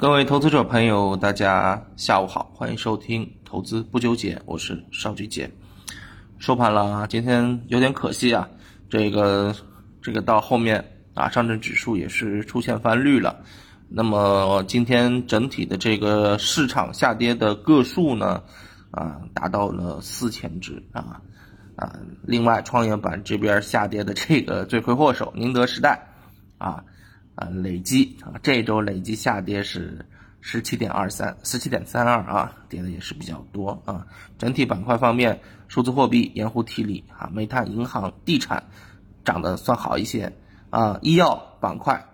各位投资者朋友，大家下午好，欢迎收听投资不纠结，我是邵菊杰。收盘了，今天有点可惜啊，这个这个到后面啊，上证指数也是出现翻绿了。那么今天整体的这个市场下跌的个数呢，啊，达到了四千只啊啊。另外，创业板这边下跌的这个罪魁祸首宁德时代啊。啊，累计啊，这周累计下跌是十七点二三，十七点三二啊，跌的也是比较多啊。整体板块方面，数字货币、盐湖提锂啊、煤炭、银行、地产涨得算好一些啊。医药板块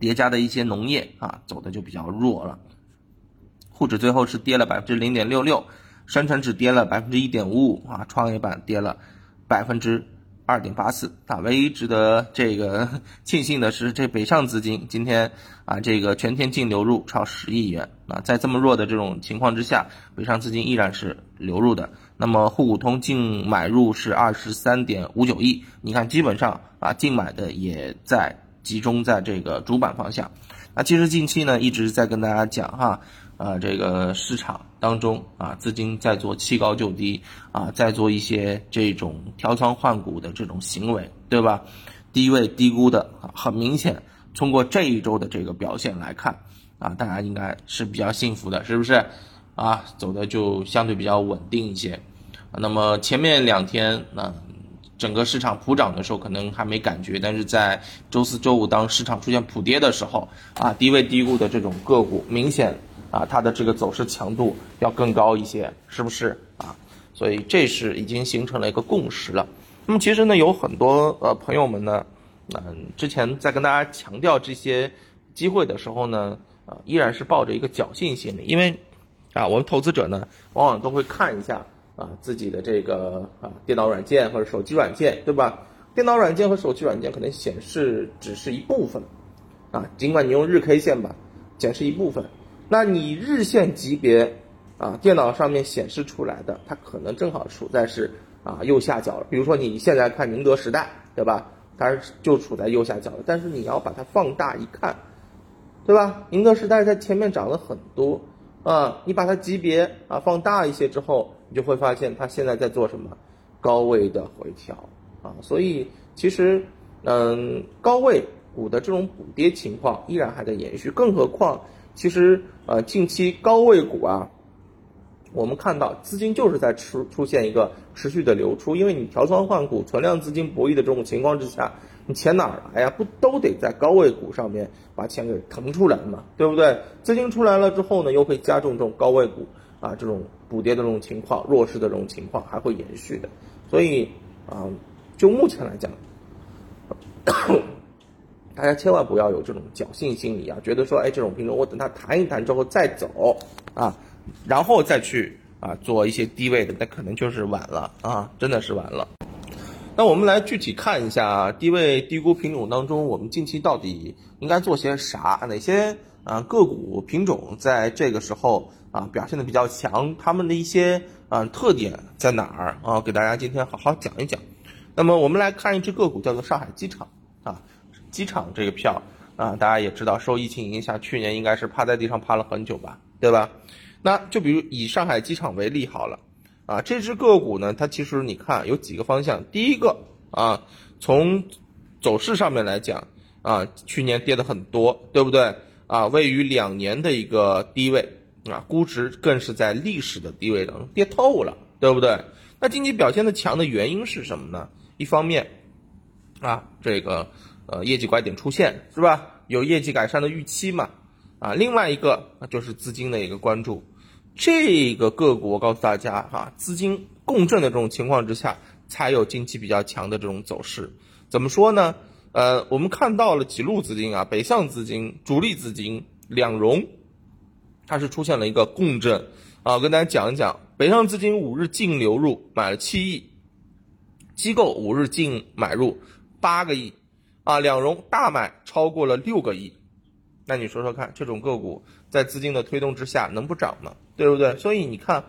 叠加的一些农业啊，走的就比较弱了。沪指最后是跌了百分之零点六六，深成指跌了百分之一点五五啊，创业板跌了百分之。二点八四啊，唯一值得这个 庆幸的是，这北上资金今天啊，这个全天净流入超十亿元啊，在这么弱的这种情况之下，北上资金依然是流入的。那么沪股通净买入是二十三点五九亿，你看基本上啊，净买的也在集中在这个主板方向。那其实近期呢，一直在跟大家讲哈。啊这个市场当中啊，资金在做弃高就低啊，在做一些这种调仓换股的这种行为，对吧？低位低估的啊，很明显，通过这一周的这个表现来看啊，大家应该是比较幸福的，是不是？啊，走的就相对比较稳定一些。那么前面两天啊，整个市场普涨的时候可能还没感觉，但是在周四周五当市场出现普跌的时候啊，低位低估的这种个股明显。啊，它的这个走势强度要更高一些，是不是啊？所以这是已经形成了一个共识了。那么其实呢，有很多呃朋友们呢，嗯，之前在跟大家强调这些机会的时候呢，啊，依然是抱着一个侥幸心理，因为啊，我们投资者呢，往往都会看一下啊自己的这个啊电脑软件或者手机软件，对吧？电脑软件和手机软件可能显示只是一部分，啊，尽管你用日 K 线吧，显示一部分。那你日线级别啊，电脑上面显示出来的，它可能正好处在是啊右下角了。比如说你现在看宁德时代，对吧？它就处在右下角的。但是你要把它放大一看，对吧？宁德时代在前面涨了很多啊，你把它级别啊放大一些之后，你就会发现它现在在做什么？高位的回调啊。所以其实嗯，高位股的这种补跌情况依然还在延续，更何况。其实，呃，近期高位股啊，我们看到资金就是在出出现一个持续的流出，因为你调仓换股、存量资金博弈的这种情况之下，你钱哪来呀？不都得在高位股上面把钱给腾出来嘛，对不对？资金出来了之后呢，又会加重这种高位股啊这种补跌的这种情况，弱势的这种情况还会延续的。所以啊，就目前来讲。大家千万不要有这种侥幸心理啊，觉得说，哎，这种品种我等它弹一弹之后再走啊，然后再去啊做一些低位的，那可能就是晚了啊，真的是晚了。那我们来具体看一下低位低估品种当中，我们近期到底应该做些啥？哪些啊个股品种在这个时候啊表现的比较强？他们的一些啊特点在哪儿啊？给大家今天好好讲一讲。那么我们来看一只个股，叫做上海机场啊。机场这个票啊，大家也知道，受疫情影响，去年应该是趴在地上趴了很久吧，对吧？那就比如以上海机场为例好了，啊，这只个股呢，它其实你看有几个方向，第一个啊，从走势上面来讲啊，去年跌的很多，对不对？啊，位于两年的一个低位啊，估值更是在历史的低位当中跌透了，对不对？那经济表现的强的原因是什么呢？一方面啊，这个。呃，业绩拐点出现是吧？有业绩改善的预期嘛？啊，另外一个就是资金的一个关注，这个个股我告诉大家哈，资金共振的这种情况之下，才有近期比较强的这种走势。怎么说呢？呃，我们看到了几路资金啊，北向资金、主力资金两融，它是出现了一个共振啊。我跟大家讲一讲，北上资金五日净流入买了七亿，机构五日净买入八个亿。啊，两融大买超过了六个亿，那你说说看，这种个股在资金的推动之下能不涨吗？对不对？所以你看，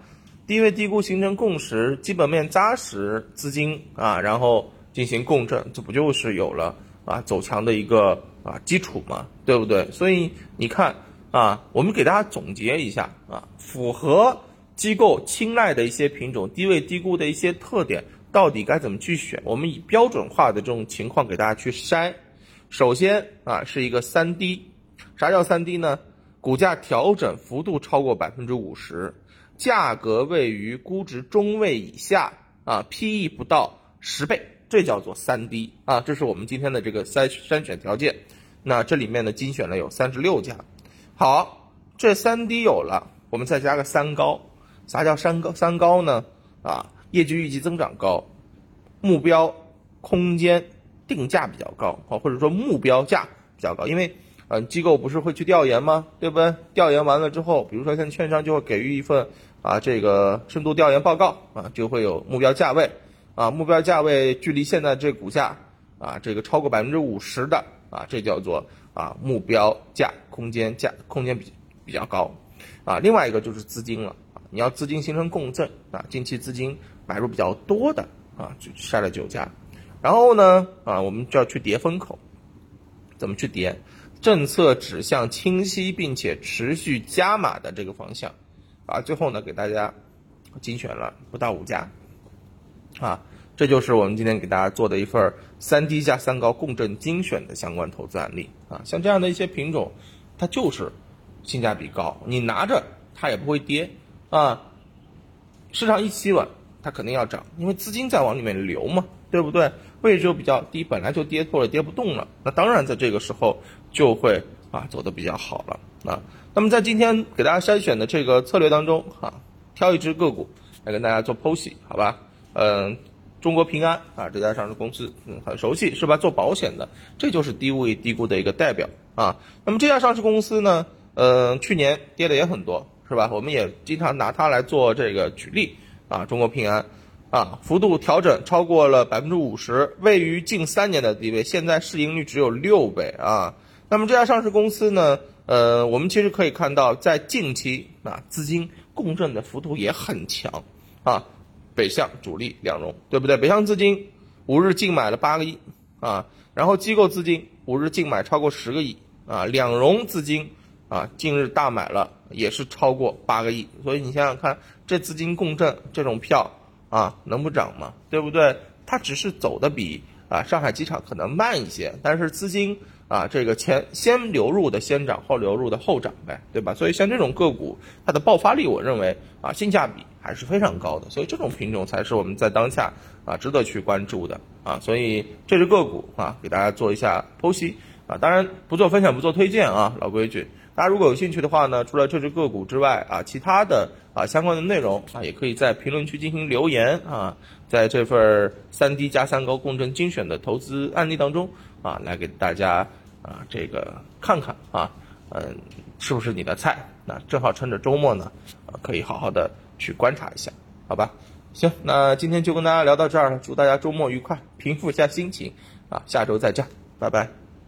低位低估形成共识，基本面扎实，资金啊，然后进行共振，这不就是有了啊走强的一个啊基础吗？对不对？所以你看啊，我们给大家总结一下啊，符合机构青睐的一些品种，低位低估的一些特点，到底该怎么去选？我们以标准化的这种情况给大家去筛。首先啊，是一个三低，啥叫三低呢？股价调整幅度超过百分之五十，价格位于估值中位以下啊，PE 不到十倍，这叫做三低啊。这是我们今天的这个筛筛选条件。那这里面呢，精选了有三十六家。好，这三低有了，我们再加个三高。啥叫三高？三高呢？啊，业绩预计增长高，目标空间定价比较高啊，或者说目标价比较高，因为。嗯，机构不是会去调研吗？对不对？调研完了之后，比如说像券商就会给予一份啊这个深度调研报告啊，就会有目标价位啊，目标价位距离现在这股价啊这个超过百分之五十的啊，这叫做啊目标价空间价空间比比较高啊。另外一个就是资金了，你要资金形成共振啊，近期资金买入比较多的啊，就下了九家，然后呢啊，我们就要去叠风口，怎么去叠？政策指向清晰，并且持续加码的这个方向，啊，最后呢给大家精选了不到五家，啊，这就是我们今天给大家做的一份三低加三高共振精选的相关投资案例。啊，像这样的一些品种，它就是性价比高，你拿着它也不会跌。啊，市场一企稳，它肯定要涨，因为资金在往里面流嘛，对不对？位置又比较低，本来就跌破了，跌不动了，那当然在这个时候就会啊走的比较好了啊。那么在今天给大家筛选的这个策略当中啊，挑一只个股来跟大家做剖析，好吧？嗯，中国平安啊这家上市公司嗯很熟悉是吧？做保险的，这就是低位低估的一个代表啊。那么这家上市公司呢，嗯，去年跌的也很多是吧？我们也经常拿它来做这个举例啊，中国平安。啊，幅度调整超过了百分之五十，位于近三年的低位，现在市盈率只有六倍啊。那么这家上市公司呢？呃，我们其实可以看到，在近期啊，资金共振的幅度也很强啊。北向主力两融，对不对？北向资金五日净买了八个亿啊，然后机构资金五日净买超过十个亿啊，两融资金啊近日大买了也是超过八个亿，所以你想想看，这资金共振这种票。啊，能不涨吗？对不对？它只是走的比啊上海机场可能慢一些，但是资金啊这个钱先流入的先涨，后流入的后涨呗，对吧？所以像这种个股，它的爆发力，我认为啊性价比还是非常高的，所以这种品种才是我们在当下啊值得去关注的啊。所以这只个股啊，给大家做一下剖析啊，当然不做分享，不做推荐啊，老规矩。大家如果有兴趣的话呢，除了这只个股之外啊，其他的啊相关的内容啊，也可以在评论区进行留言啊，在这份三低加三高共振精选的投资案例当中啊，来给大家啊这个看看啊，嗯，是不是你的菜？那正好趁着周末呢，啊，可以好好的去观察一下，好吧？行，那今天就跟大家聊到这儿了，祝大家周末愉快，平复一下心情啊，下周再见，拜拜。